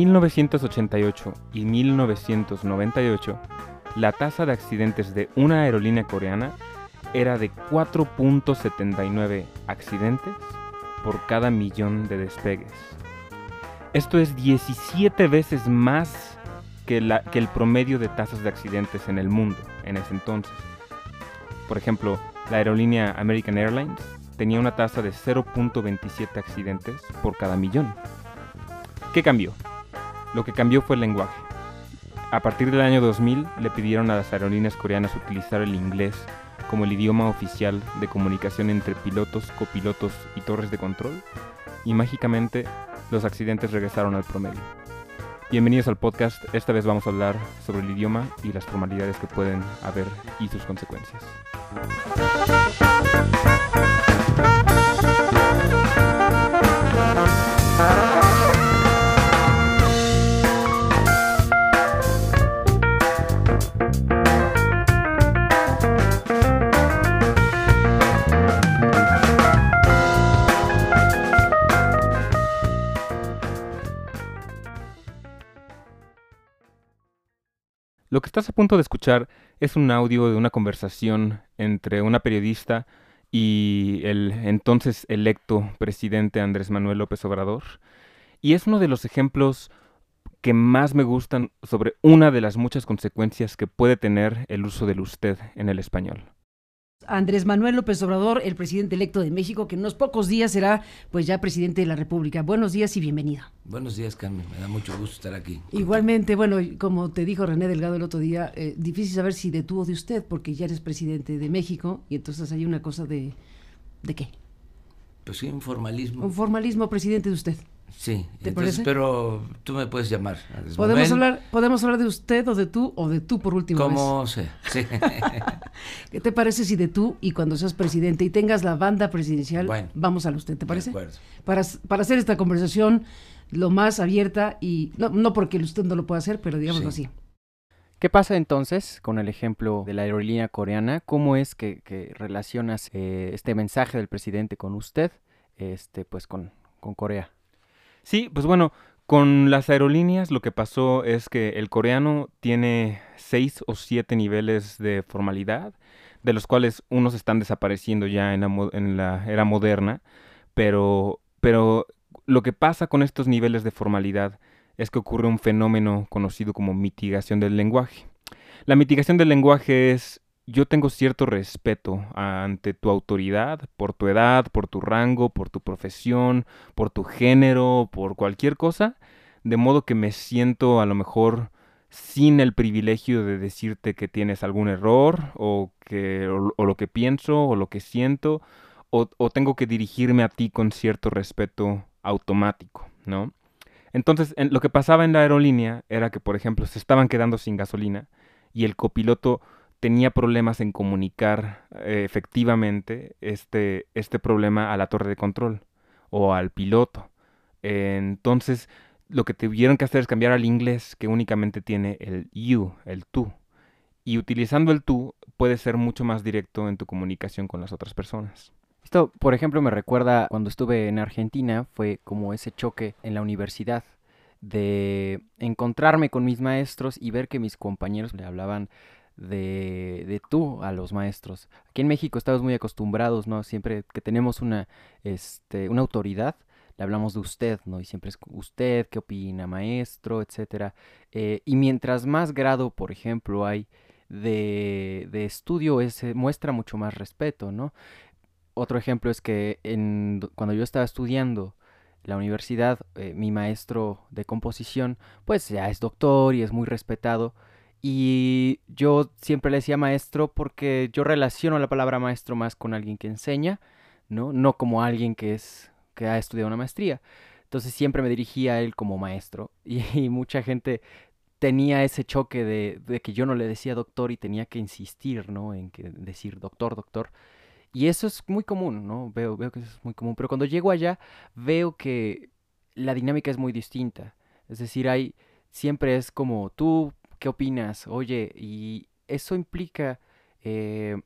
1988 y 1998, la tasa de accidentes de una aerolínea coreana era de 4.79 accidentes por cada millón de despegues. Esto es 17 veces más que, que el promedio de tasas de accidentes en el mundo en ese entonces. Por ejemplo, la aerolínea American Airlines tenía una tasa de 0.27 accidentes por cada millón. ¿Qué cambió? Lo que cambió fue el lenguaje. A partir del año 2000 le pidieron a las aerolíneas coreanas utilizar el inglés como el idioma oficial de comunicación entre pilotos, copilotos y torres de control, y mágicamente los accidentes regresaron al promedio. Bienvenidos al podcast, esta vez vamos a hablar sobre el idioma y las formalidades que pueden haber y sus consecuencias. Lo que estás a punto de escuchar es un audio de una conversación entre una periodista y el entonces electo presidente Andrés Manuel López Obrador. Y es uno de los ejemplos que más me gustan sobre una de las muchas consecuencias que puede tener el uso del usted en el español. Andrés Manuel López Obrador, el presidente electo de México, que en unos pocos días será pues ya presidente de la República. Buenos días y bienvenido. Buenos días, Carmen. Me da mucho gusto estar aquí. Igualmente, bueno, como te dijo René Delgado el otro día, eh, difícil saber si de tú o de usted, porque ya eres presidente de México y entonces hay una cosa de... ¿De qué? Pues sí, un formalismo. Un formalismo presidente de usted. Sí, ¿Te entonces, parece? pero tú me puedes llamar. Podemos hablar, podemos hablar de usted o de tú o de tú por última vez. Como sea. Sí. ¿Qué te parece si de tú y cuando seas presidente y tengas la banda presidencial, Bueno. vamos al usted, ¿te parece? De acuerdo. Para, para hacer esta conversación lo más abierta y no, no porque usted no lo pueda hacer, pero digámoslo Sí. así. ¿Qué pasa entonces con el ejemplo de la aerolínea coreana? ¿Cómo es que, que relacionas eh, este mensaje del presidente con usted, este, pues con, con Corea? Sí, pues bueno, con las aerolíneas lo que pasó es que el coreano tiene seis o siete niveles de formalidad, de los cuales unos están desapareciendo ya en la, en la era moderna, pero, pero lo que pasa con estos niveles de formalidad es que ocurre un fenómeno conocido como mitigación del lenguaje. La mitigación del lenguaje es yo tengo cierto respeto ante tu autoridad, por tu edad, por tu rango, por tu profesión, por tu género, por cualquier cosa, de modo que me siento a lo mejor sin el privilegio de decirte que tienes algún error o, que, o, o lo que pienso o lo que siento, o, o tengo que dirigirme a ti con cierto respeto automático, ¿no? Entonces, en- lo que pasaba en la aerolínea era que, por ejemplo, se estaban quedando sin gasolina y el copiloto tenía problemas en comunicar eh, efectivamente este, este problema a la torre de control o al piloto. Entonces, lo que tuvieron que hacer es cambiar al inglés, que únicamente tiene el you, el tú. Y utilizando el tú, puedes ser mucho más directo en tu comunicación con las otras personas. Esto, por ejemplo, me recuerda cuando estuve en Argentina, fue como ese choque en la universidad de encontrarme con mis maestros y ver que mis compañeros le hablaban de, de tú a los maestros. Aquí en México estamos muy acostumbrados, ¿no? Siempre que tenemos una, este, una autoridad, le hablamos de usted, ¿no? Y siempre es usted, ¿qué opina, maestro, etcétera? Eh, y mientras más grado, por ejemplo, hay de, de estudio es, muestra mucho más respeto, ¿no? Otro ejemplo es que en, cuando yo estaba estudiando la universidad, eh, mi maestro de composición, pues ya es doctor y es muy respetado. Y yo siempre le decía maestro porque yo relaciono la palabra maestro más con alguien que enseña, ¿no? No como alguien que es que ha estudiado una maestría. Entonces siempre me dirigía a él como maestro. Y, mucha gente tenía ese choque de, de, que yo no le decía doctor y tenía que insistir, ¿no? En que decir doctor, doctor. Y eso es muy común, ¿no? Veo, veo que eso es muy común. Pero cuando llego allá, veo que la dinámica es muy distinta. Es decir, hay, siempre es como, tú, ¿qué opinas? Oye, y eso implica eh,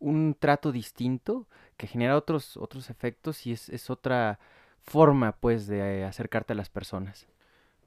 un trato distinto que genera otros, otros efectos y es, es otra forma, pues, de acercarte a las personas.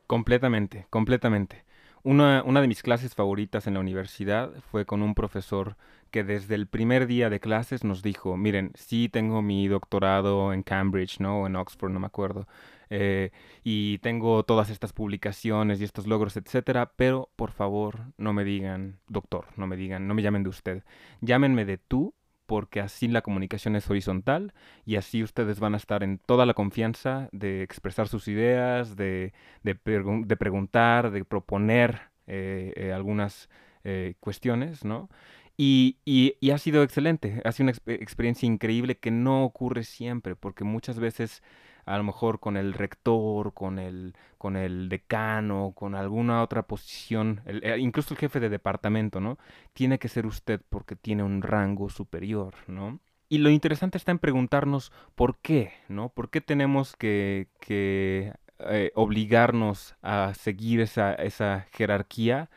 Completamente, completamente. Una, una, de mis clases favoritas en la universidad fue con un profesor que desde el primer día de clases nos dijo, miren, sí tengo mi doctorado en Cambridge, ¿no? O en Oxford, no me acuerdo. Eh, y tengo todas estas publicaciones y estos logros, etcétera, pero por favor no me digan doctor, no me digan, no me llamen de usted. Llámenme de tú porque así la comunicación es horizontal y así ustedes van a estar en toda la confianza de expresar sus ideas, de, de, preguntar, de proponer eh, eh, algunas eh, cuestiones, ¿no? Y, y, ha sido excelente, ha sido una exp experiencia increíble que no ocurre siempre, porque muchas veces a lo mejor con el rector, con el, con el decano, con alguna otra posición, eh, incluso el jefe de departamento, ¿no? Tiene que ser usted porque tiene un rango superior, ¿no? Y lo interesante está en preguntarnos por qué, ¿no? ¿Por qué tenemos que, que eh, obligarnos a seguir esa, esa jerarquía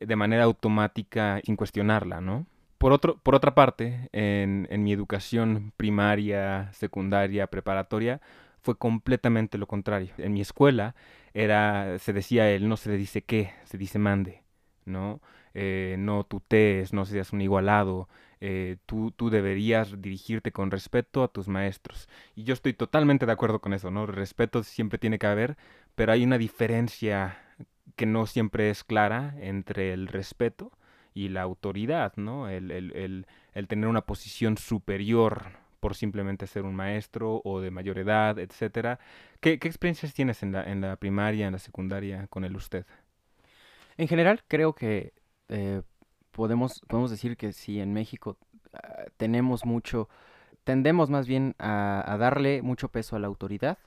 de manera automática sin cuestionarla, ¿no? Por, otro, por otra parte, en, en mi educación primaria, secundaria, preparatoria, fue completamente lo contrario. En mi escuela era, se decía él, no se le dice qué, se dice mande, ¿no? Eh, no tutees, no seas un igualado, eh, tú, tú deberías dirigirte con respeto a tus maestros. Y yo estoy totalmente de acuerdo con eso, ¿no? Respeto siempre tiene que haber, pero hay una diferencia que no siempre es clara entre el respeto y la autoridad, ¿no? El, el, el, el tener una posición superior por simplemente ser un maestro o de mayor edad, etcétera. ¿Qué, experiencias tienes en la, en la primaria, en la secundaria con él usted? En general, creo que eh, podemos, podemos decir que sí, en México uh, tenemos mucho, tendemos más bien a, a, darle mucho peso a la autoridad,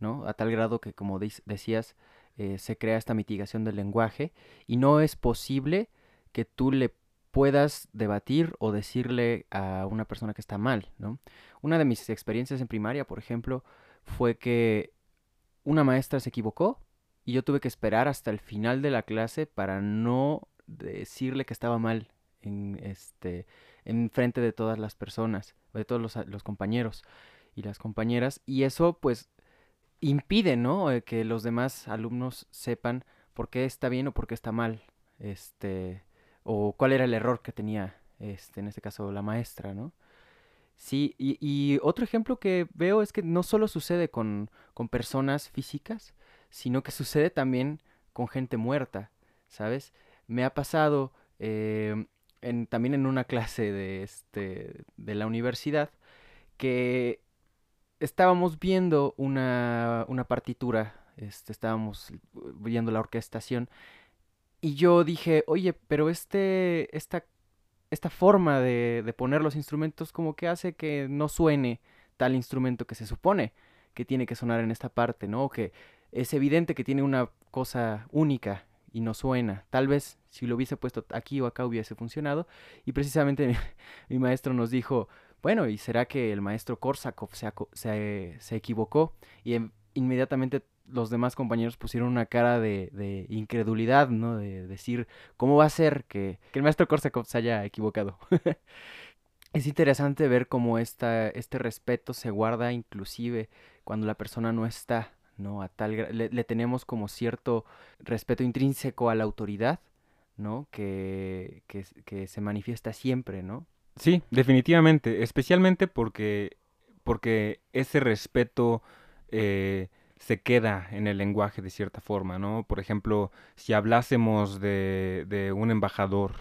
¿no? A tal grado que, como decías, eh, se crea esta mitigación del lenguaje y no es posible que tú le puedas debatir o decirle a una persona que está mal, ¿no? Una de mis experiencias en primaria, por ejemplo, fue que una maestra se equivocó y yo tuve que esperar hasta el final de la clase para no decirle que estaba mal en este en frente de todas las personas, de todos los, compañeros y las compañeras y eso pues impide, ¿no? Eh, que los demás alumnos sepan por qué está bien o por qué está mal este o cuál era el error que tenía, este, en este caso, la maestra, ¿no? Sí, y, otro ejemplo que veo es que no solo sucede con, con personas físicas, sino que sucede también con gente muerta, ¿sabes? Me ha pasado eh, en, también en una clase de, este, de la universidad que estábamos viendo una, una partitura, este, estábamos viendo la orquestación y yo dije, oye, pero este, esta, esta forma de, de poner los instrumentos como que hace que no suene tal instrumento que se supone que tiene que sonar en esta parte, ¿no? Que es evidente que tiene una cosa única y no suena. Tal vez si lo hubiese puesto aquí o acá hubiese funcionado. Y precisamente mi, maestro nos dijo, bueno, ¿y será que el maestro Korsakov se, se, se equivocó? Y en, inmediatamente los demás compañeros pusieron una cara de, de, incredulidad, ¿no? De decir, ¿cómo va a ser que, que el maestro Korsakov se haya equivocado? es interesante ver cómo esta, este respeto se guarda inclusive cuando la persona no está, ¿no? A tal le, tenemos como cierto respeto intrínseco a la autoridad, ¿no? Que, que, que se manifiesta siempre, ¿no? Sí, definitivamente, especialmente porque, porque ese respeto eh, se queda en el lenguaje de cierta forma, ¿no? Por ejemplo, si hablásemos de, de un embajador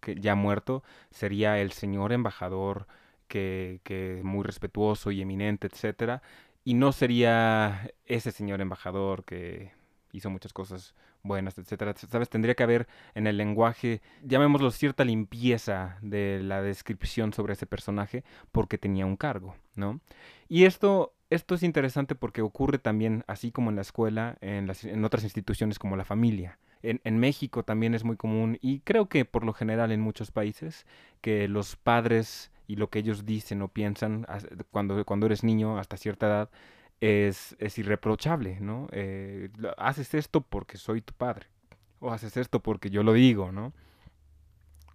que ya muerto, sería el señor embajador que, que muy respetuoso y eminente, etcétera, y no sería ese señor embajador que hizo muchas cosas buenas, etcétera. ¿Sabes? Tendría que haber en el lenguaje, llamémoslo cierta limpieza de la descripción sobre ese personaje porque tenía un cargo, ¿no? Y esto, esto es interesante porque ocurre también, así como en la escuela, en, las, otras instituciones como la familia. En, México también es muy común y creo que por lo general en muchos países que los padres y lo que ellos dicen o piensan cuando, cuando eres niño hasta cierta edad es, es irreprochable, ¿no? Eh, haces esto porque soy tu padre, o haces esto porque yo lo digo, ¿no?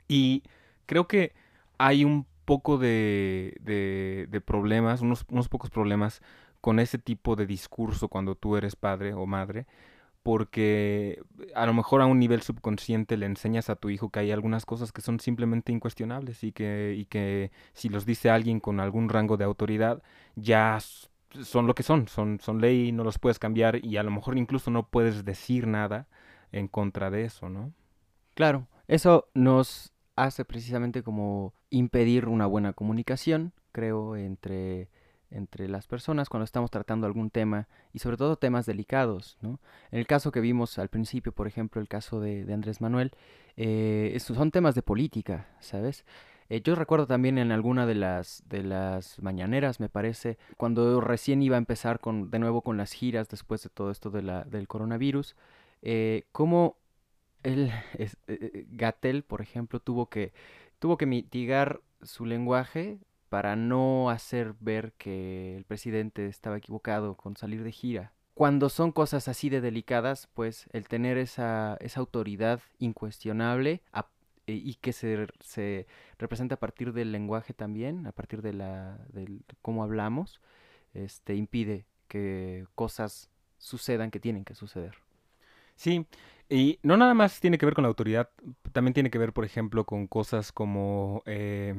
Y creo que hay un poco de, de, de problemas, unos, unos pocos problemas con ese tipo de discurso cuando tú eres padre o madre, porque a lo mejor a un nivel subconsciente le enseñas a tu hijo que hay algunas cosas que son simplemente incuestionables y que, y que si los dice alguien con algún rango de autoridad, ya son lo que son, son, son ley, no los puedes cambiar y a lo mejor incluso no puedes decir nada en contra de eso, ¿no? Claro, eso nos hace precisamente como impedir una buena comunicación, creo, entre, entre las personas cuando estamos tratando algún tema y sobre todo temas delicados, ¿no? En el caso que vimos al principio, por ejemplo, el caso de, Andrés Manuel, eh, son temas de política, ¿sabes? Eh, yo recuerdo también en alguna de las, de las mañaneras, me parece, cuando recién iba a empezar con, de nuevo con las giras después de todo esto de la, del coronavirus, eh, cómo el, Gatel, por ejemplo, tuvo que, tuvo que mitigar su lenguaje para no hacer ver que el presidente estaba equivocado con salir de gira. Cuando son cosas así de delicadas, pues el tener esa, esa autoridad incuestionable eh, y que se, se representa a partir del lenguaje también, a partir de la del cómo hablamos, este impide que cosas sucedan que tienen que suceder. Sí, y no nada más tiene que ver con la autoridad, también tiene que ver, por ejemplo, con cosas como eh,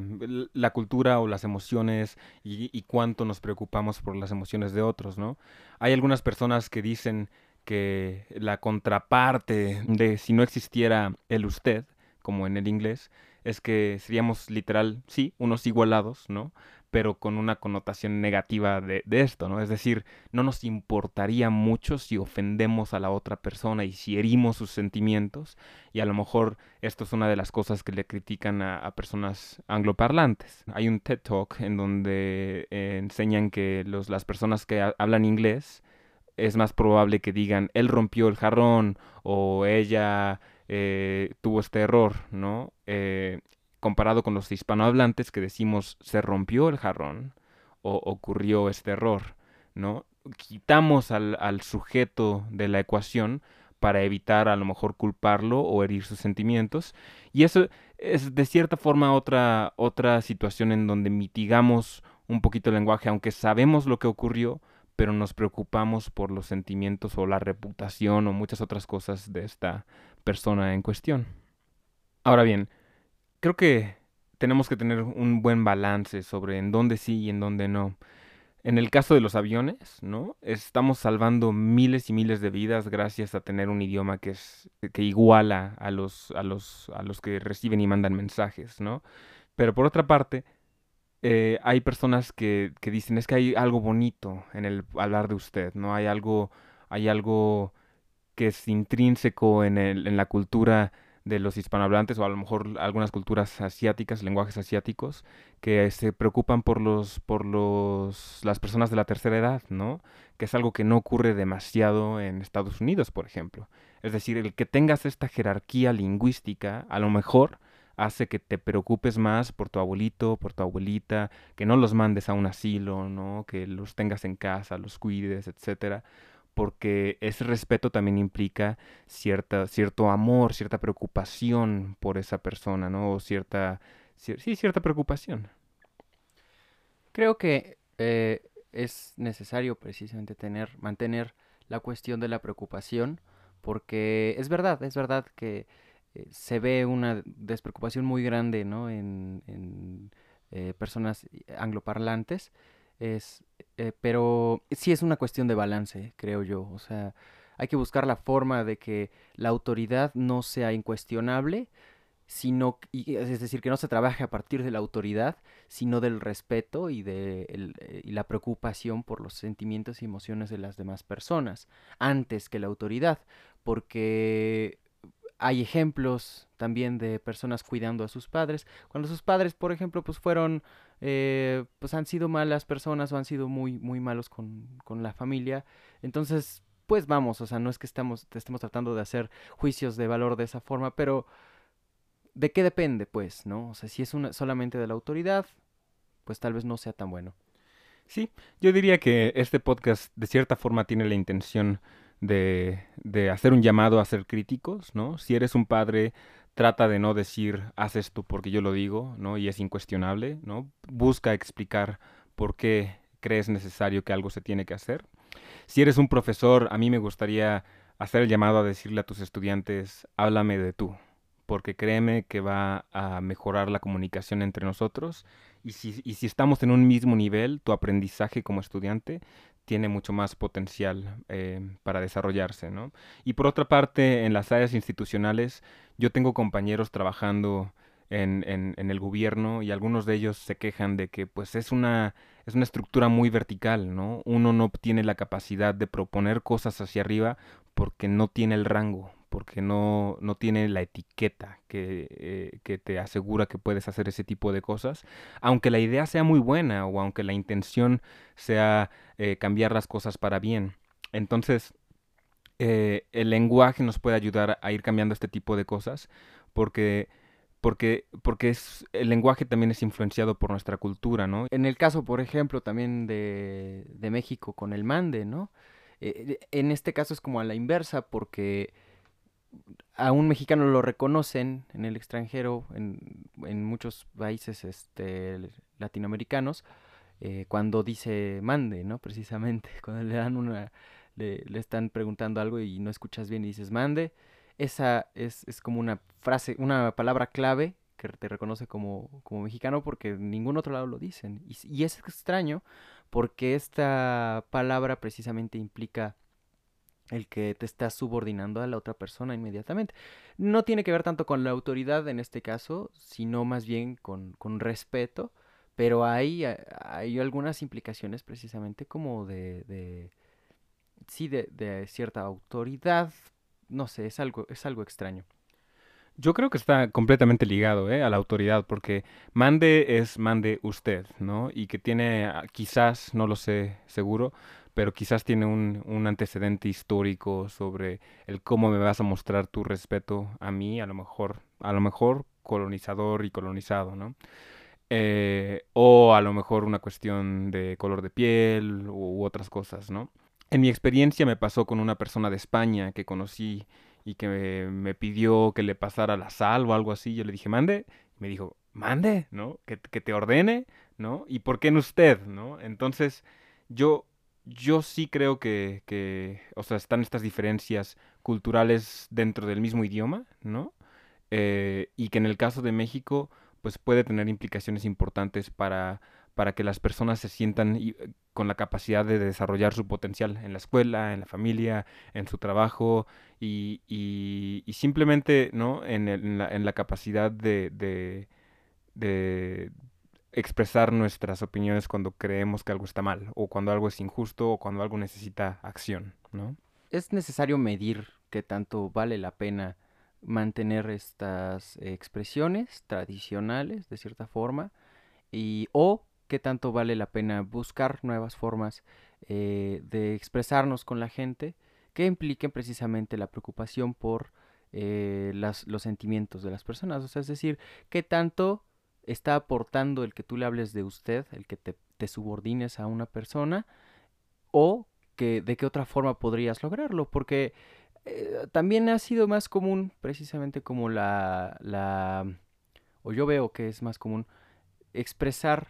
la cultura o las emociones y, y, cuánto nos preocupamos por las emociones de otros, ¿no? Hay algunas personas que dicen que la contraparte de si no existiera el usted como en el inglés, es que seríamos literal, sí, unos igualados, ¿no? Pero con una connotación negativa de, esto, ¿no? Es decir, no nos importaría mucho si ofendemos a la otra persona y si herimos sus sentimientos, y a lo mejor esto es una de las cosas que le critican a, a personas angloparlantes. Hay un TED Talk en donde eh, enseñan que los, las personas que hablan inglés es más probable que digan él rompió el jarrón o ella eh, tuvo este error, ¿no? Eh, comparado con los hispanohablantes que decimos se rompió el jarrón o ocurrió este error, ¿no? Quitamos al, sujeto de la ecuación para evitar a lo mejor culparlo o herir sus sentimientos. Y eso es de cierta forma otra, otra situación en donde mitigamos un poquito el lenguaje, aunque sabemos lo que ocurrió, pero nos preocupamos por los sentimientos o la reputación o muchas otras cosas de esta persona en cuestión. Ahora bien, creo que tenemos que tener un buen balance sobre en dónde sí y en dónde no. En el caso de los aviones, ¿no? Estamos salvando miles y miles de vidas gracias a tener un idioma que es que iguala a los a los a los que reciben y mandan mensajes, ¿no? Pero por otra parte, eh, hay personas que, que dicen es que hay algo bonito en el hablar de usted, ¿no? Hay algo hay algo que es intrínseco en, el, en la cultura de los hispanohablantes o a lo mejor algunas culturas asiáticas, lenguajes asiáticos, que se preocupan por los por los las personas de la tercera edad, ¿no? Que es algo que no ocurre demasiado en Estados Unidos, por ejemplo. Es decir, el que tengas esta jerarquía lingüística, a lo mejor hace que te preocupes más por tu abuelito, por tu abuelita, que no los mandes a un asilo, ¿no? Que los tengas en casa, los cuides, etcétera porque ese respeto también implica cierta, cierto amor, cierta preocupación por esa persona, ¿no? O cierta, sí, cierta preocupación. Creo que eh, es necesario precisamente tener, mantener la cuestión de la preocupación, porque es verdad, es verdad que eh, se ve una despreocupación muy grande, ¿no? En, en eh, personas angloparlantes, es, eh, pero sí es una cuestión de balance, creo yo. O sea, hay que buscar la forma de que la autoridad no sea incuestionable, sino, es decir, que no se trabaje a partir de la autoridad, sino del respeto y de eh, y la preocupación por los sentimientos y emociones de las demás personas, antes que la autoridad, porque hay ejemplos también de personas cuidando a sus padres, cuando sus padres, por ejemplo, pues fueron, eh, pues han sido malas personas o han sido muy, muy malos con, con la familia, entonces, pues vamos, o sea, no es que estamos, estemos tratando de hacer juicios de valor de esa forma, pero ¿de qué depende, pues, no? O sea, si es una, solamente de la autoridad, pues tal vez no sea tan bueno. Sí, yo diría que este podcast de cierta forma tiene la intención de, de hacer un llamado a ser críticos, ¿no? Si eres un padre, trata de no decir, haz esto porque yo lo digo, ¿no? Y es incuestionable, ¿no? Busca explicar por qué crees necesario que algo se tiene que hacer. Si eres un profesor, a mí me gustaría hacer el llamado a decirle a tus estudiantes, háblame de tú, porque créeme que va a mejorar la comunicación entre nosotros y si, y si estamos en un mismo nivel, tu aprendizaje como estudiante tiene mucho más potencial eh, para desarrollarse, ¿no? Y por otra parte, en las áreas institucionales, yo tengo compañeros trabajando en, en, en, el gobierno y algunos de ellos se quejan de que pues es una, es una estructura muy vertical, ¿no? Uno no tiene la capacidad de proponer cosas hacia arriba porque no tiene el rango, porque no, no tiene la etiqueta que, eh, que, te asegura que puedes hacer ese tipo de cosas, aunque la idea sea muy buena o aunque la intención sea eh, cambiar las cosas para bien. Entonces, eh, el lenguaje nos puede ayudar a ir cambiando este tipo de cosas porque porque, porque es, el lenguaje también es influenciado por nuestra cultura, ¿no? En el caso, por ejemplo, también de, de México con el mande, ¿no? En este caso es como a la inversa, porque a un mexicano lo reconocen en el extranjero, en, en muchos países este, latinoamericanos, eh, cuando dice mande, ¿no? Precisamente, cuando le dan una, le, están preguntando algo y no escuchas bien y dices mande, esa es, es como una frase, una palabra clave que te reconoce como, como mexicano porque en ningún otro lado lo dicen. Y es extraño porque esta palabra precisamente implica el que te estás subordinando a la otra persona inmediatamente. No tiene que ver tanto con la autoridad en este caso, sino más bien con, con respeto, pero hay, hay algunas implicaciones precisamente como de, de sí, de, cierta autoridad, no sé, es algo, es algo extraño. Yo creo que está completamente ligado ¿eh? a la autoridad, porque mande es mande usted, ¿no? Y que tiene, quizás, no lo sé seguro, pero quizás tiene un, un, antecedente histórico sobre el cómo me vas a mostrar tu respeto a mí, a lo mejor, a lo mejor colonizador y colonizado, ¿no? Eh, o a lo mejor una cuestión de color de piel u, otras cosas, ¿no? En mi experiencia me pasó con una persona de España que conocí y que me, pidió que le pasara la sal o algo así. Yo le dije, mande. Me dijo, mande, ¿no? Que, que, te ordene, ¿no? ¿Y por qué en usted, ¿no? Entonces, yo, yo sí creo que, que, o sea, están estas diferencias culturales dentro del mismo idioma, ¿no? Eh, y que en el caso de México, pues puede tener implicaciones importantes para para que las personas se sientan con la capacidad de desarrollar su potencial en la escuela, en la familia, en su trabajo y, y, y simplemente ¿no? en, el, en, la, en, la, capacidad de, de, de, expresar nuestras opiniones cuando creemos que algo está mal o cuando algo es injusto o cuando algo necesita acción. ¿no? Es necesario medir qué tanto vale la pena mantener estas expresiones tradicionales de cierta forma y o qué tanto vale la pena buscar nuevas formas eh, de expresarnos con la gente que impliquen precisamente la preocupación por eh, las, los sentimientos de las personas. O sea, es decir, qué tanto está aportando el que tú le hables de usted, el que te, subordines a una persona, o que de qué otra forma podrías lograrlo, porque eh, también ha sido más común, precisamente como la, la, o yo veo que es más común, expresar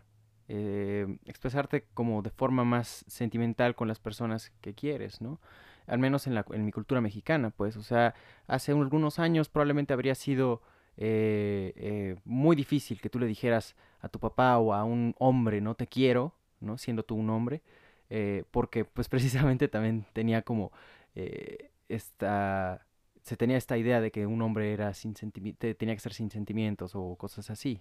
eh, expresarte como de forma más sentimental con las personas que quieres, ¿no? Al menos en, la, en mi cultura mexicana, pues, o sea, hace algunos años probablemente habría sido eh, eh, muy difícil que tú le dijeras a tu papá o a un hombre, no te quiero, ¿no? Siendo tú un hombre, eh, porque pues precisamente también tenía como esta se tenía esta idea de que un hombre era sin tenía que ser sin sentimientos o cosas así.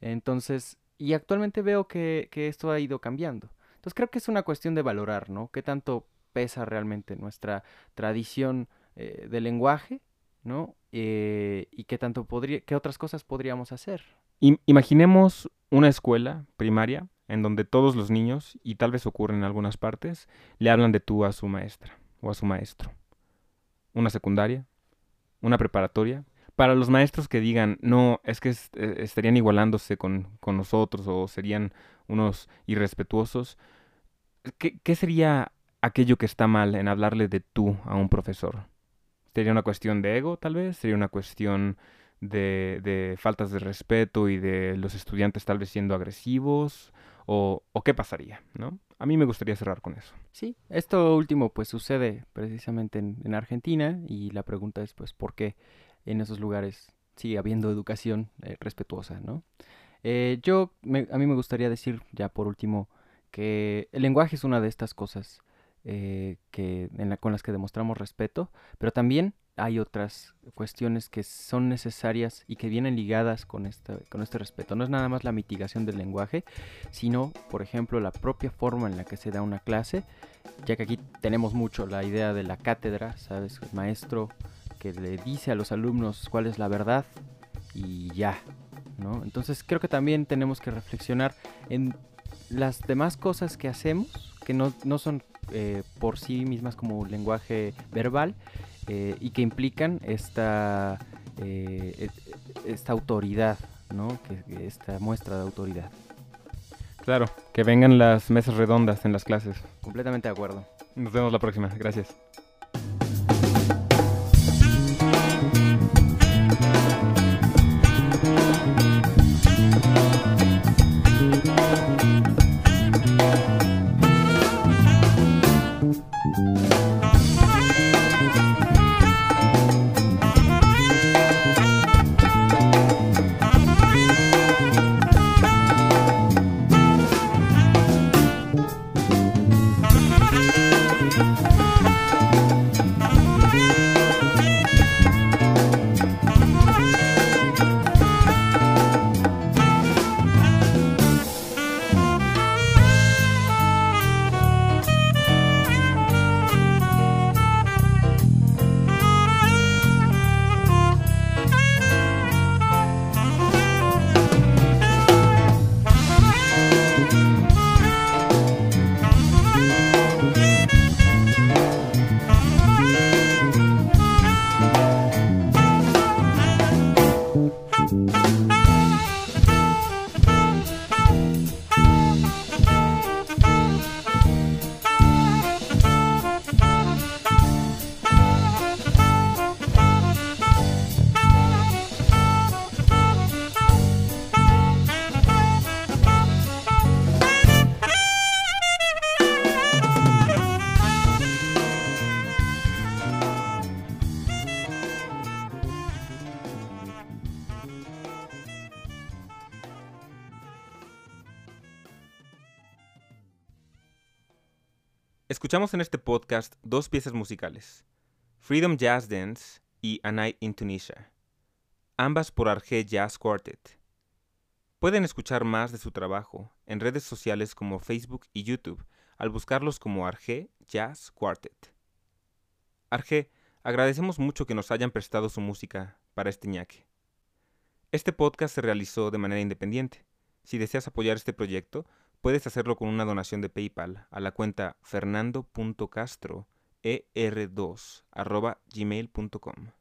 Entonces, y actualmente veo que, que, esto ha ido cambiando. Entonces creo que es una cuestión de valorar, ¿no? ¿Qué tanto pesa realmente nuestra tradición del lenguaje, ¿no? Eh, y qué tanto podría, qué otras cosas podríamos hacer. imaginemos una escuela primaria en donde todos los niños, y tal vez ocurre en algunas partes, le hablan de tú a su maestra o a su maestro. Una secundaria, una preparatoria. Para los maestros que digan, no, es que eh, estarían igualándose con, con, nosotros o serían unos irrespetuosos, ¿qué, ¿qué sería aquello que está mal en hablarle de tú a un profesor? ¿Sería una cuestión de ego, tal vez? ¿Sería una cuestión de, de faltas de respeto y de los estudiantes tal vez siendo agresivos? ¿O, qué pasaría? ¿no? A mí me gustaría cerrar con eso. Sí, esto último pues sucede precisamente en, Argentina y la pregunta es pues por qué en esos lugares sigue habiendo educación eh, respetuosa, ¿no? Eh, yo, a mí me gustaría decir ya por último que el lenguaje es una de estas cosas eh, que, en la, con las que demostramos respeto, pero también hay otras cuestiones que son necesarias y que vienen ligadas con este, con este respeto. No es nada más la mitigación del lenguaje, sino, por ejemplo, la propia forma en la que se da una clase, ya que aquí tenemos mucho la idea de la cátedra, ¿sabes? El maestro que le dice a los alumnos cuál es la verdad y ya, ¿no? Entonces creo que también tenemos que reflexionar en las demás cosas que hacemos, que no, no son eh, por sí mismas como lenguaje verbal eh, y que implican esta, eh, esta autoridad, ¿no? Que, esta muestra de autoridad. Claro, que vengan las mesas redondas en las clases. Completamente de acuerdo. Nos vemos la próxima. Gracias. Escuchamos en este podcast dos piezas musicales, Freedom Jazz Dance y A Night in Tunisia, ambas por Arge Jazz Quartet. Pueden escuchar más de su trabajo en redes sociales como Facebook y YouTube al buscarlos como Arge Jazz Quartet. Arge, agradecemos mucho que nos hayan prestado su música para este ñaque. Este podcast se realizó de manera independiente. Si deseas apoyar este proyecto, Puedes hacerlo con una donación de PayPal a la cuenta fernando.castro er2 gmail.com.